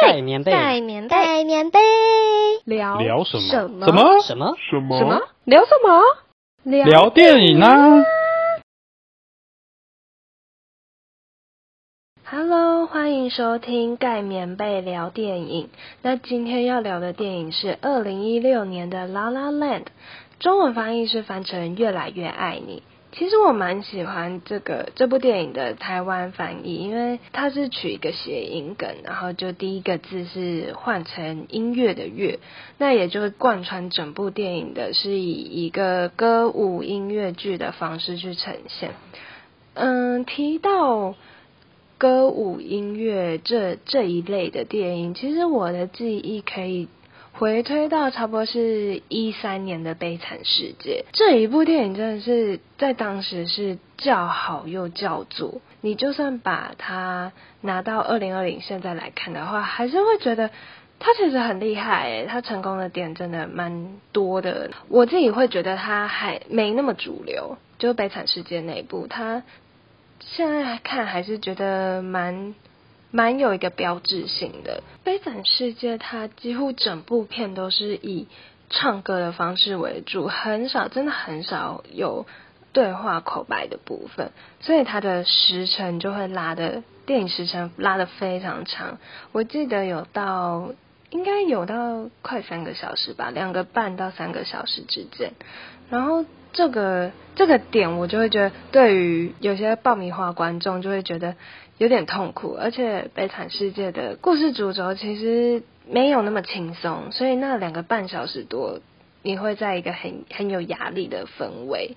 盖棉被，盖棉被，盖棉被，聊聊什么？什么？什么？什么？什么？聊什么？聊聊电影啊！Hello，欢迎收听盖棉被聊电影。那今天要聊的电影是二零一六年的《La La Land》，中文翻译是翻成《越来越爱你》。其实我蛮喜欢这个这部电影的台湾翻译，因为它是取一个谐音梗，然后就第一个字是换成音乐的乐，那也就贯穿整部电影的是以一个歌舞音乐剧的方式去呈现。嗯，提到歌舞音乐这这一类的电影，其实我的记忆可以回推到差不多是一三年的《悲惨世界》这一部电影，真的是在当时是叫好又叫座。你就算把它拿到二零二零现在来看的话，还是会觉得它其实很厉害诶，它成功的点真的蛮多的。我自己会觉得它还没那么主流，就《悲惨世界》那一部，它现在看还是觉得蛮蛮有一个标志性的。《悲惨世界》它几乎整部片都是以唱歌的方式为主，很少真的很少有对话口白的部分，所以它的时程就会拉的电影时程拉的非常长。我记得有到应该有到快三个小时吧，两个半到三个小时之间。然后这个这个点，我就会觉得，对于有些爆米花观众就会觉得有点痛苦，而且《悲惨世界》的故事主轴其实没有那么轻松，所以那两个半小时多，你会在一个很很有压力的氛围。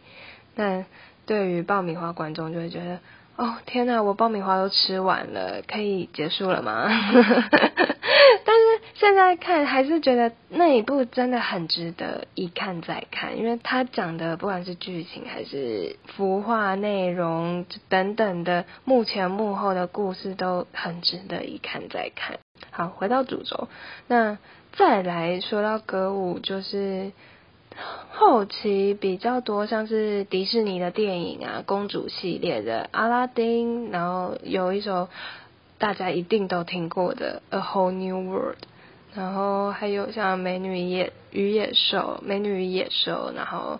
那对于爆米花观众就会觉得，哦天呐，我爆米花都吃完了，可以结束了吗？但 是现在看还是觉得那一部真的很值得一看再看，因为他讲的不管是剧情还是服化内容等等的幕前幕后的故事都很值得一看再看。好，回到主轴，那再来说到歌舞，就是后期比较多像是迪士尼的电影啊，公主系列的阿拉丁，然后有一首。大家一定都听过的《A Whole New World》，然后还有像《美女野与野兽》《美女与野兽》，然后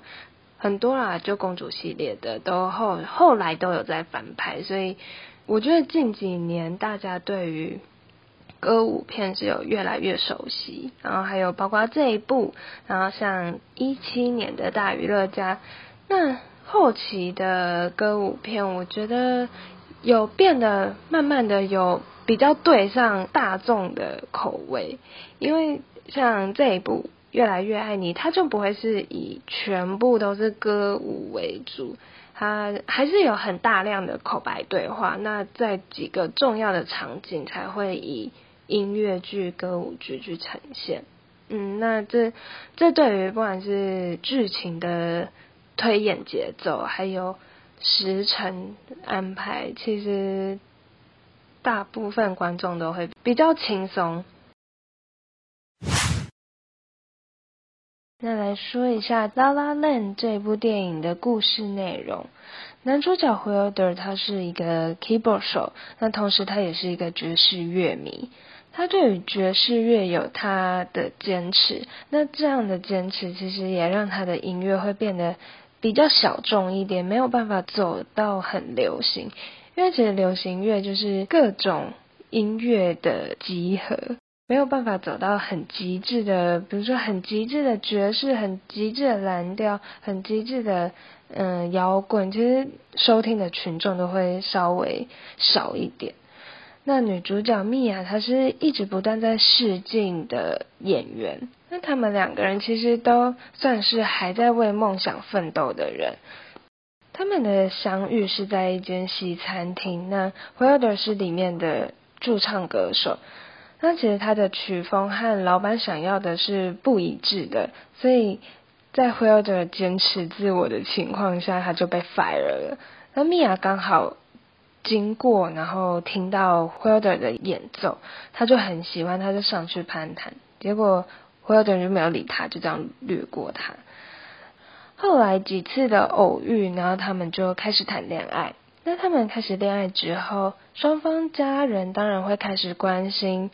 很多啦，就公主系列的都后后来都有在翻拍，所以我觉得近几年大家对于歌舞片是有越来越熟悉，然后还有包括这一部，然后像一七年的大娱乐家，那后期的歌舞片，我觉得。有变得慢慢的有比较对上大众的口味，因为像这一部《越来越爱你》，它就不会是以全部都是歌舞为主，它还是有很大量的口白对话。那在几个重要的场景才会以音乐剧、歌舞剧去呈现。嗯，那这这对于不管是剧情的推演节奏，还有。时辰安排，其实大部分观众都会比较轻松。那来说一下《La La Land》这部电影的故事内容。男主角 Wilder 他是一个 keyboard 手，那同时他也是一个爵士乐迷。他对于爵士乐有他的坚持，那这样的坚持其实也让他的音乐会变得。比较小众一点，没有办法走到很流行，因为其实流行乐就是各种音乐的集合，没有办法走到很极致的，比如说很极致的爵士，很极致的蓝调，很极致的嗯摇滚，其实收听的群众都会稍微少一点。那女主角蜜娅，她是一直不断在试镜的演员。那他们两个人其实都算是还在为梦想奋斗的人。他们的相遇是在一间西餐厅。那 Wilder 是里面的驻唱歌手。那其实他的曲风和老板想要的是不一致的，所以在 Wilder 坚持自我的情况下，他就被 fire 了。那米娅刚好。经过，然后听到 Wilder 的演奏，他就很喜欢，他就上去攀谈。结果 Wilder 就没有理他，就这样掠过他。后来几次的偶遇，然后他们就开始谈恋爱。那他们开始恋爱之后，双方家人当然会开始关心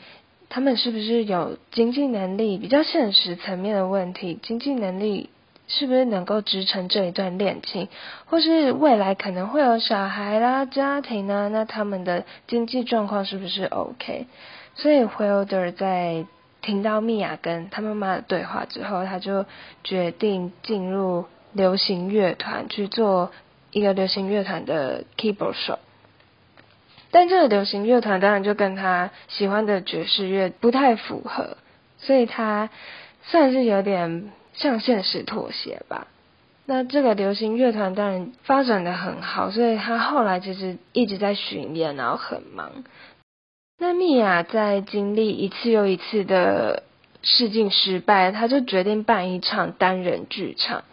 他们是不是有经济能力？比较现实层面的问题，经济能力是不是能够支撑这一段恋情，或是未来可能会有小孩啦、家庭呢？那他们的经济状况是不是 OK？所以 Wilder 在听到米娅跟他妈妈的对话之后，他就决定进入流行乐团去做一个流行乐团的 keyboard 手。但这个流行乐团当然就跟他喜欢的爵士乐不太符合，所以他算是有点向现实妥协吧。那这个流行乐团当然发展的很好，所以他后来其实一直在巡演，然后很忙。那米娅在经历一次又一次的试镜失败，他就决定办一场单人剧场。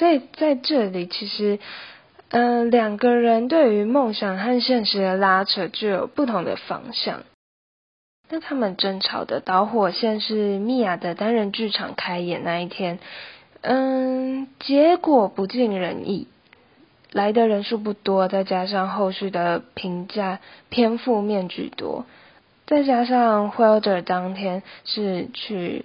所以在这里其实。嗯，两个人对于梦想和现实的拉扯就有不同的方向。那他们争吵的导火线是米娅的单人剧场开演那一天，嗯，结果不尽人意，来的人数不多，再加上后续的评价偏负面居多，再加上 Wilder 当天是去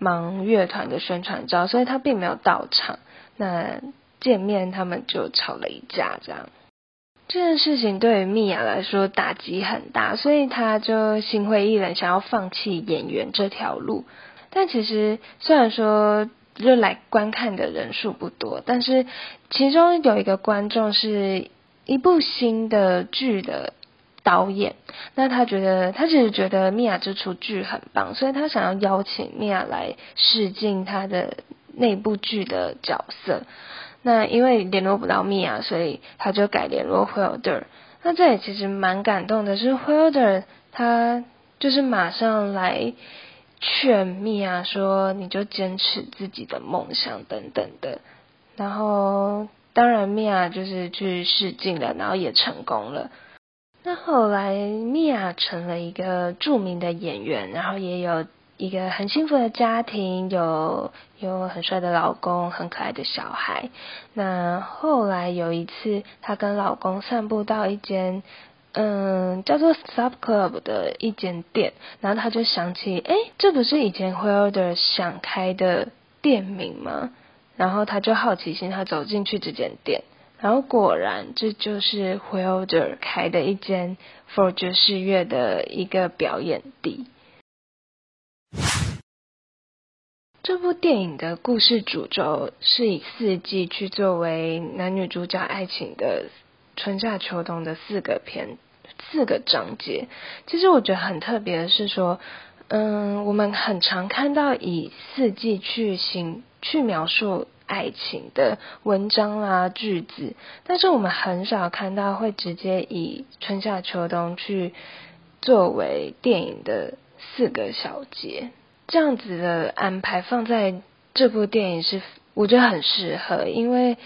忙乐团的宣传照，所以他并没有到场。那见面，他们就吵了一架，这样这件事情对于米娅来说打击很大，所以他就心灰意冷，想要放弃演员这条路。但其实虽然说就来观看的人数不多，但是其中有一个观众是一部新的剧的导演，那他觉得他其实觉得米娅这出剧很棒，所以他想要邀请米娅来试镜他的那部剧的角色。那因为联络不到米娅，所以他就改联络 Hilder。那这里其实蛮感动的，是 Hilder 他就是马上来劝米娅说：“你就坚持自己的梦想等等的。”然后当然米娅就是去试镜了，然后也成功了。那后来米娅成了一个著名的演员，然后也有。一个很幸福的家庭，有有很帅的老公，很可爱的小孩。那后来有一次，她跟老公散步到一间嗯叫做 Sub Club 的一间店，然后她就想起，哎，这不是以前 Wilder 想开的店名吗？然后她就好奇心，她走进去这间店，然后果然这就是 Wilder 开的一间 For 爵士乐的一个表演地。这部电影的故事主轴是以四季去作为男女主角爱情的春夏秋冬的四个篇四个章节。其实我觉得很特别的是说，嗯，我们很常看到以四季去形去描述爱情的文章啦句子，但是我们很少看到会直接以春夏秋冬去作为电影的四个小节。这样子的安排放在这部电影是我觉得很适合，因为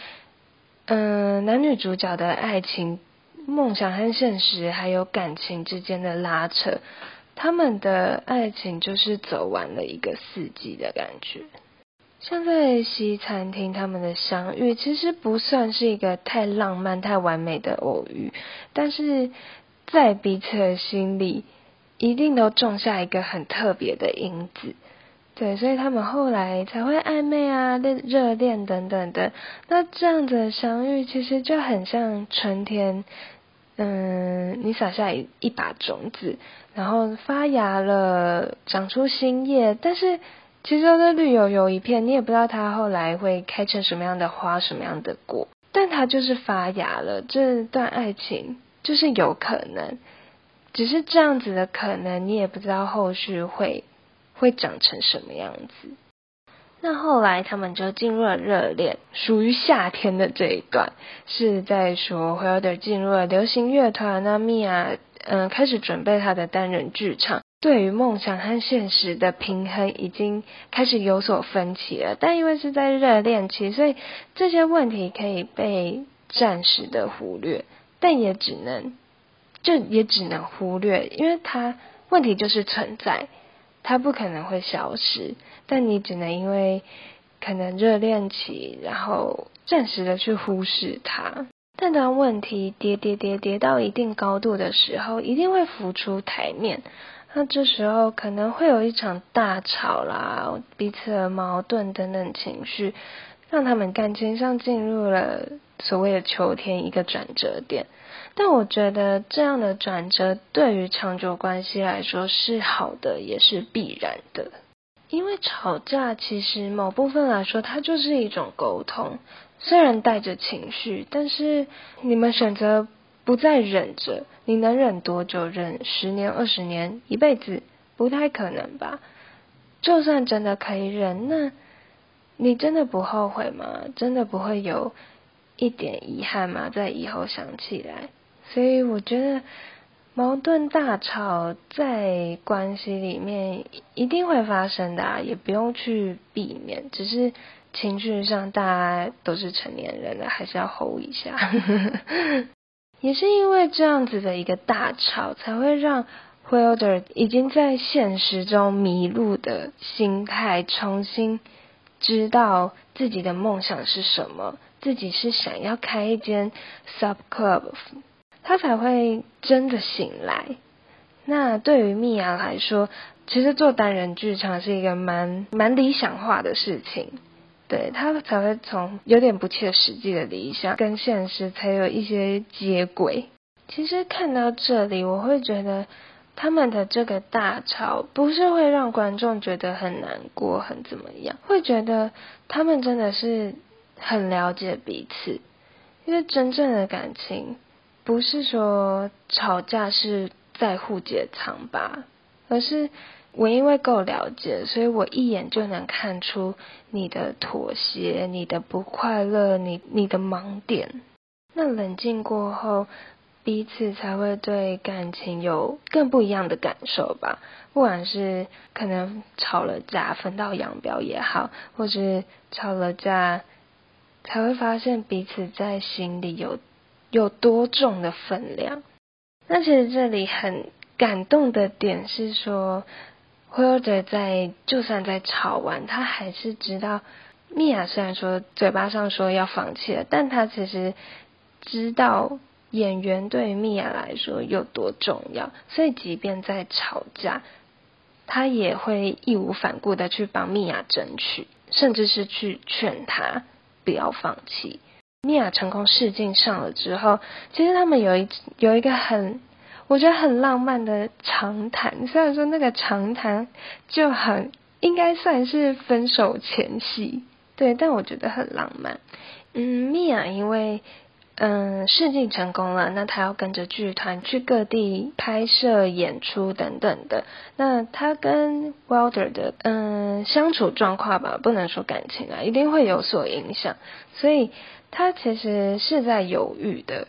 嗯，男女主角的爱情、梦想和现实，还有感情之间的拉扯，他们的爱情就是走完了一个四季的感觉。像在西餐厅他们的相遇，其实不算是一个太浪漫、太完美的偶遇，但是在彼此的心里。一定都种下一个很特别的因子，对，所以他们后来才会暧昧啊、热热恋等等的。那这样子的相遇，其实就很像春天，嗯，你撒下一一把种子，然后发芽了，长出新叶，但是其实都绿油油一片，你也不知道它后来会开成什么样的花、什么样的果，但它就是发芽了。这段爱情就是有可能。只是这样子的可能，你也不知道后续会会长成什么样子。那后来他们就进入了热恋，属于夏天的这一段，是在说 Wilder 进入了流行乐团，那米娅嗯开始准备他的单人剧场，对于梦想和现实的平衡已经开始有所分歧了。但因为是在热恋期，所以这些问题可以被暂时的忽略，但也只能。这也只能忽略，因为它问题就是存在，它不可能会消失。但你只能因为可能热恋期，然后暂时的去忽视它。但当问题跌跌跌跌到一定高度的时候，一定会浮出台面。那这时候可能会有一场大吵啦，彼此的矛盾等等情绪，让他们感情上进入了所谓的秋天一个转折点。但我觉得这样的转折对于长久关系来说是好的，也是必然的。因为吵架其实某部分来说，它就是一种沟通，虽然带着情绪，但是你们选择不再忍着，你能忍多久？忍十年、二十年、一辈子？不太可能吧。就算真的可以忍，那你真的不后悔吗？真的不会有一点遗憾吗？在以后想起来，所以我觉得。矛盾大吵在关系里面一定会发生的，也不用去避免。只是情绪上，大家都是成年人了，还是要 hold 一下。也是因为这样子的一个大吵，才会让 Wilder 已经在现实中迷路的心态，重新知道自己的梦想是什么，自己是想要开一间 sub club。他才会真的醒来。那对于蜜娅来说，其实做单人剧场是一个蛮蛮理想化的事情。对他才会从有点不切实际的理想跟现实才有一些接轨。其实看到这里，我会觉得他们的这个大吵不是会让观众觉得很难过、很怎么样，会觉得他们真的是很了解彼此，因为真正的感情。不是说吵架是在乎解藏吧，而是我因为够了解，所以我一眼就能看出你的妥协、你的不快乐、你你的盲点。那冷静过后，彼此才会对感情有更不一样的感受吧。不管是可能吵了架分道扬镳也好，或是吵了架才会发现彼此在心里有。有多重的分量？那其实这里很感动的点是说，Wilder 在就算在吵完，他还是知道米娅虽然说嘴巴上说要放弃了，但他其实知道演员对米娅来说有多重要，所以即便在吵架，他也会义无反顾的去帮米娅争取，甚至是去劝他不要放弃。米娅成功试镜上了之后，其实他们有一有一个很，我觉得很浪漫的长谈。虽然说那个长谈就很应该算是分手前夕，对，但我觉得很浪漫。嗯，米娅因为嗯试镜成功了，那他要跟着剧团去各地拍摄、演出等等的。那他跟 Wilder 的嗯相处状况吧，不能说感情啊，一定会有所影响，所以。他其实是在犹豫的，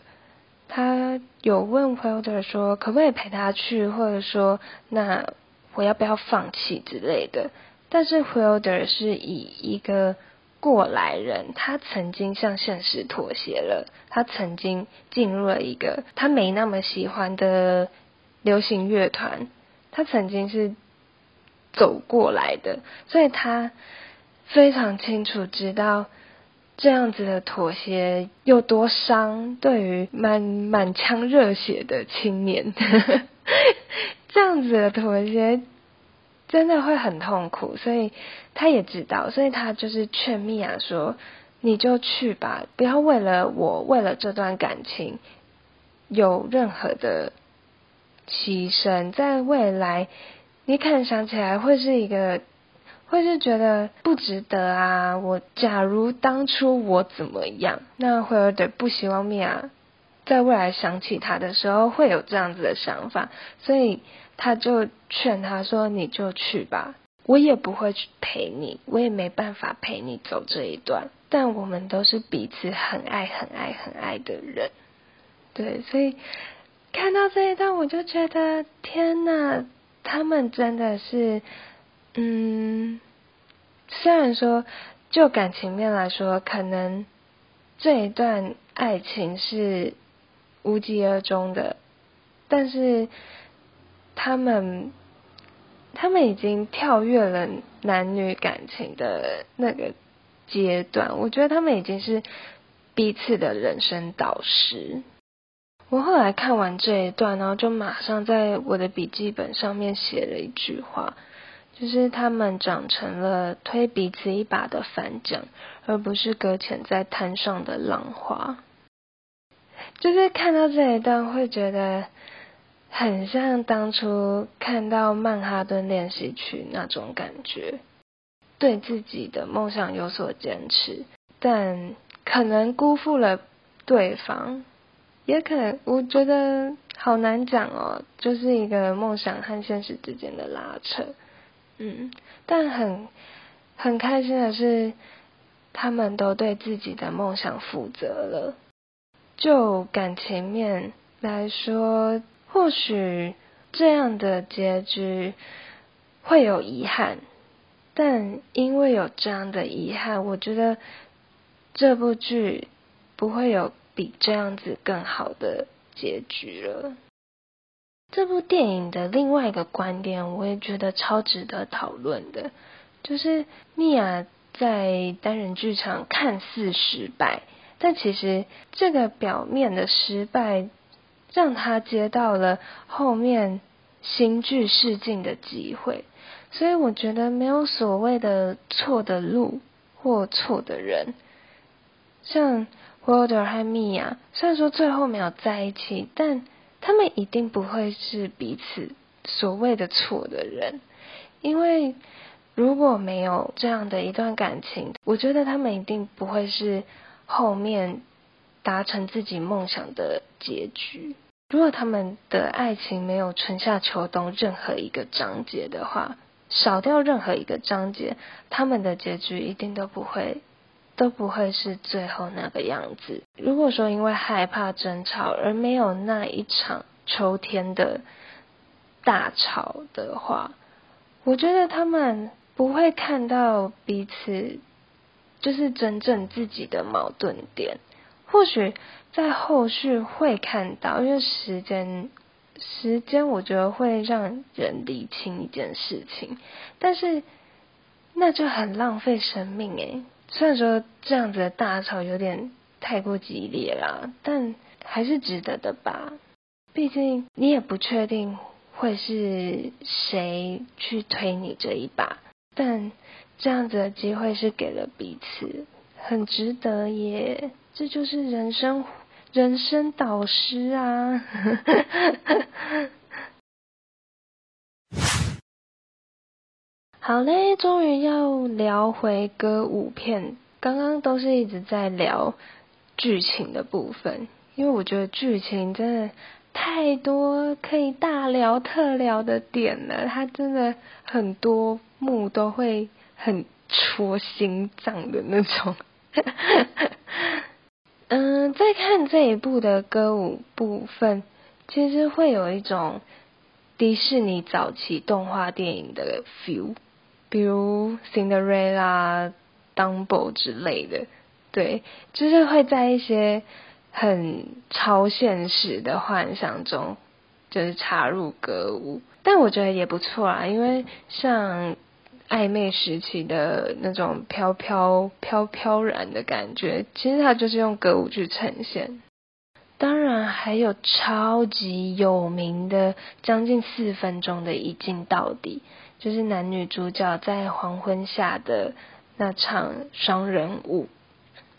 他有问 Wilder 说可不可以陪他去，或者说那我要不要放弃之类的。但是 Wilder 是以一个过来人，他曾经向现实妥协了，他曾经进入了一个他没那么喜欢的流行乐团，他曾经是走过来的，所以他非常清楚知道。这样子的妥协有多伤？对于满满腔热血的青年，这样子的妥协真的会很痛苦，所以他也知道，所以他就是劝米娅说：“你就去吧，不要为了我，为了这段感情有任何的牺牲，在未来你可能想起来会是一个。”会是觉得不值得啊！我假如当初我怎么样，那会有点不希望米娅在未来想起他的时候会有这样子的想法，所以他就劝他说：“你就去吧，我也不会去陪你，我也没办法陪你走这一段。但我们都是彼此很爱、很爱、很爱的人，对，所以看到这一段，我就觉得天哪，他们真的是。”嗯，虽然说就感情面来说，可能这一段爱情是无疾而终的，但是他们他们已经跳跃了男女感情的那个阶段，我觉得他们已经是彼此的人生导师。我后来看完这一段，然后就马上在我的笔记本上面写了一句话，就是他们长成了推彼此一把的反桨，而不是搁浅在滩上的浪花。就是看到这一段，会觉得很像当初看到《曼哈顿练习曲》那种感觉，对自己的梦想有所坚持，但可能辜负了对方。也可能，我觉得好难讲哦，就是一个梦想和现实之间的拉扯，嗯，但很很开心的是，他们都对自己的梦想负责了。就感情面来说，或许这样的结局会有遗憾，但因为有这样的遗憾，我觉得这部剧不会有。比这样子更好的结局了。这部电影的另外一个观点，我也觉得超值得讨论的，就是米娅在单人剧场看似失败，但其实这个表面的失败，让他接到了后面新剧试镜的机会。所以我觉得没有所谓的错的路或错的人，像。Walter 和米娅虽然说最后没有在一起，但他们一定不会是彼此所谓的错的人，因为如果没有这样的一段感情，我觉得他们一定不会是后面达成自己梦想的结局。如果他们的爱情没有春夏秋冬任何一个章节的话，少掉任何一个章节，他们的结局一定都不会。都不会是最后那个样子。如果说因为害怕争吵而没有那一场秋天的大吵的话，我觉得他们不会看到彼此就是真正自己的矛盾点。或许在后续会看到，因为时间时间，我觉得会让人理清一件事情，但是那就很浪费生命诶。虽然说这样子的大吵有点太过激烈啦，但还是值得的吧。毕竟你也不确定会是谁去推你这一把，但这样子的机会是给了彼此，很值得耶。这就是人生人生导师啊。好嘞，终于要聊回歌舞片。刚刚都是一直在聊剧情的部分，因为我觉得剧情真的太多可以大聊特聊的点了。它真的很多幕都会很戳心脏的那种。嗯，在看这一部的歌舞部分，其实会有一种迪士尼早期动画电影的 feel。比如 Cinderella、Dumbo 之类的，对，就是会在一些很超现实的幻想中，就是插入歌舞。但我觉得也不错啊，因为像暧昧时期的那种飘飘飘飘然的感觉，其实它就是用歌舞去呈现。当然还有超级有名的将近四分钟的一镜到底。就是男女主角在黄昏下的那场双人舞，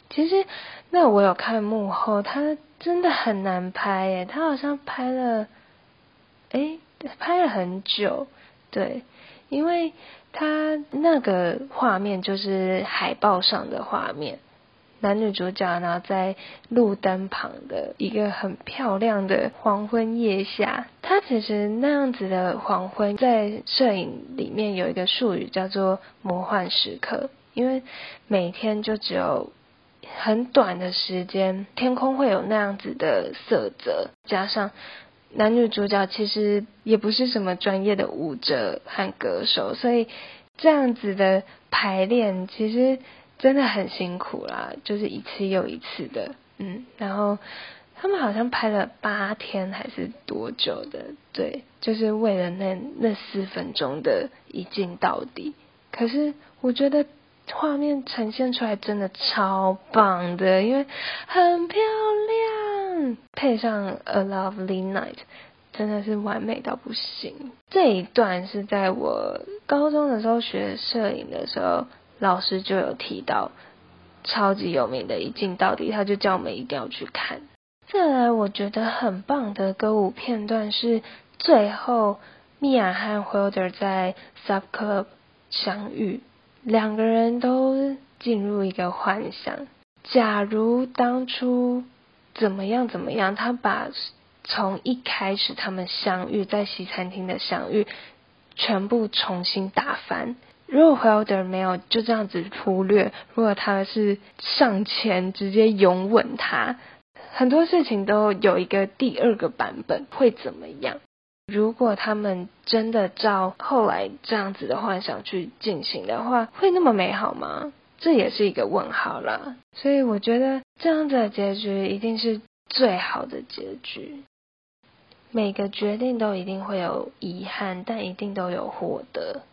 其实那我有看幕后，他真的很难拍耶，他好像拍了，哎，拍了很久，对，因为他那个画面就是海报上的画面。男女主角呢，在路灯旁的一个很漂亮的黄昏夜下，它其实那样子的黄昏，在摄影里面有一个术语叫做魔幻时刻，因为每天就只有很短的时间，天空会有那样子的色泽，加上男女主角其实也不是什么专业的舞者和歌手，所以这样子的排练其实。真的很辛苦啦，就是一次又一次的，嗯，然后他们好像拍了八天还是多久的，对，就是为了那那四分钟的一镜到底。可是我觉得画面呈现出来真的超棒的，因为很漂亮嗯，配上 A Lovely Night，真的是完美到不行。这一段是在我高中的时候学摄影的时候，老师就有提到，超级有名的一镜到底，他就叫我们一定要去看。再来，我觉得很棒的歌舞片段是最后米娅和 Wilder 在 Sub Club 相遇，两个人都进入一个幻想。假如当初怎么样怎么样，他把从一开始他们相遇在西餐厅的相遇全部重新打翻。如果 Wilder 没有就这样子忽略，如果他是上前直接拥吻他，很多事情都有一个第二个版本会怎么样？如果他们真的照后来这样子的幻想去进行的话，会那么美好吗？这也是一个问号啦，所以我觉得这样子的结局一定是最好的结局。每个决定都一定会有遗憾，但一定都有获得。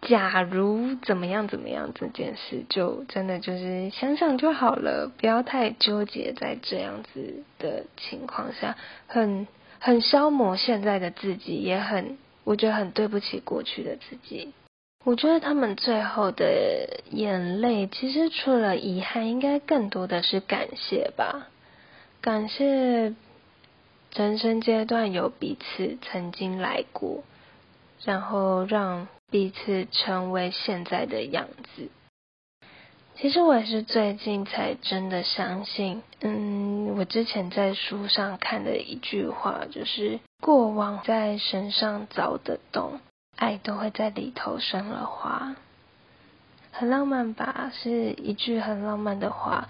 假如怎么样怎么样这件事，就真的就是想想就好了，不要太纠结在这样子的情况下，很很消磨现在的自己，也很我觉得很对不起过去的自己。我觉得他们最后的眼泪，其实除了遗憾，应该更多的是感谢吧。感谢人生阶段有彼此曾经来过，然后让彼此成为现在的样子。其实我也是最近才真的相信，嗯，我之前在书上看的一句话，就是过往在身上凿的洞。爱都会在里头生了花，很浪漫吧？是一句很浪漫的话，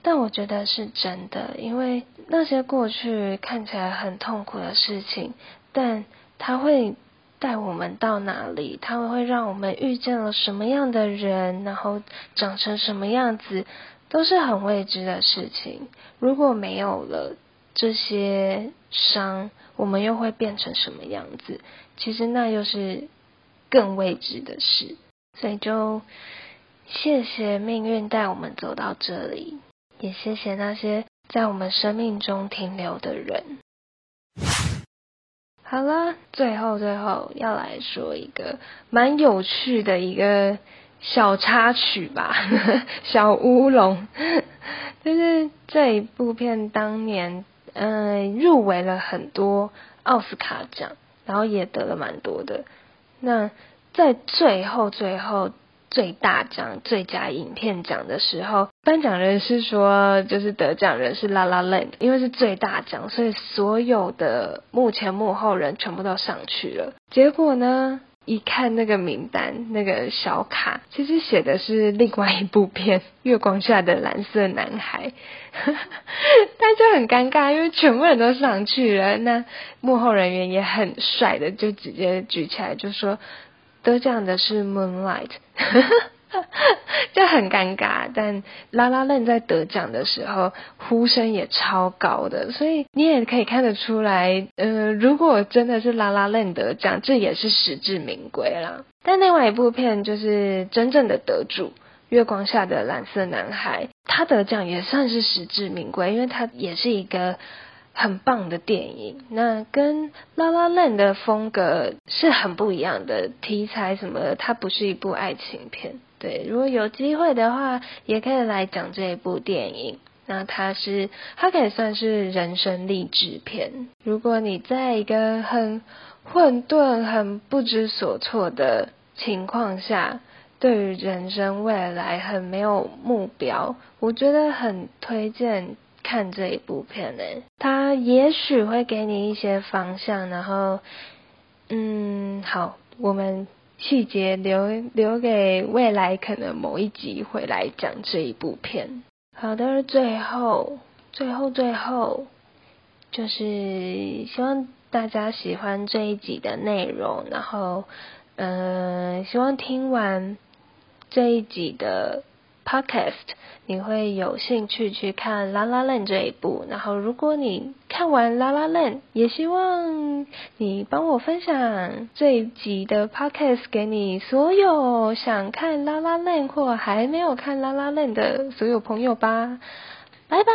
但我觉得是真的，因为那些过去看起来很痛苦的事情，但它会带我们到哪里？它会让我们遇见了什么样的人，然后长成什么样子，都是很未知的事情。如果没有了这些伤，我们又会变成什么样子？其实那又是更未知的事，所以就谢谢命运带我们走到这里，也谢谢那些在我们生命中停留的人。好了，最后最后要来说一个蛮有趣的一个小插曲吧，小乌龙，就是这一部片当年嗯入围了很多奥斯卡奖。然后也得了蛮多的。那在最后最后最大奖最佳影片奖的时候，颁奖人是说，就是得奖人是《La La Land》，因为是最大奖，所以所有的幕前幕后人全部都上去了。结果呢？一看那个名单，那个小卡，其实写的是另外一部片《月光下的蓝色男孩》，但就很尴尬，因为全部人都上去了，那幕后人员也很帅的，就直接举起来就说得奖的是《Moonlight》。就很尴尬，但拉拉链在得奖的时候呼声也超高的，所以你也可以看得出来，呃，如果真的是拉拉链得奖，这也是实至名归啦。但另外一部片就是真正的得主《月光下的蓝色男孩》，他得奖也算是实至名归，因为他也是一个。很棒的电影，那跟《La La Land》的风格是很不一样的题材，什么？它不是一部爱情片。对，如果有机会的话，也可以来讲这一部电影。那它是，它可以算是人生励志片。如果你在一个很混沌、很不知所措的情况下，对于人生未来很没有目标，我觉得很推荐。看这一部片呢，它也许会给你一些方向，然后，嗯，好，我们细节留留给未来，可能某一集会来讲这一部片。好的，最后，最后，最后，就是希望大家喜欢这一集的内容，然后，嗯，希望听完这一集的。Podcast，你会有兴趣去看《La La Land》这一部。然后，如果你看完《La La Land》，也希望你帮我分享这一集的 Podcast 给你所有想看《La La Land》或还没有看《La La Land》的所有朋友吧。拜拜。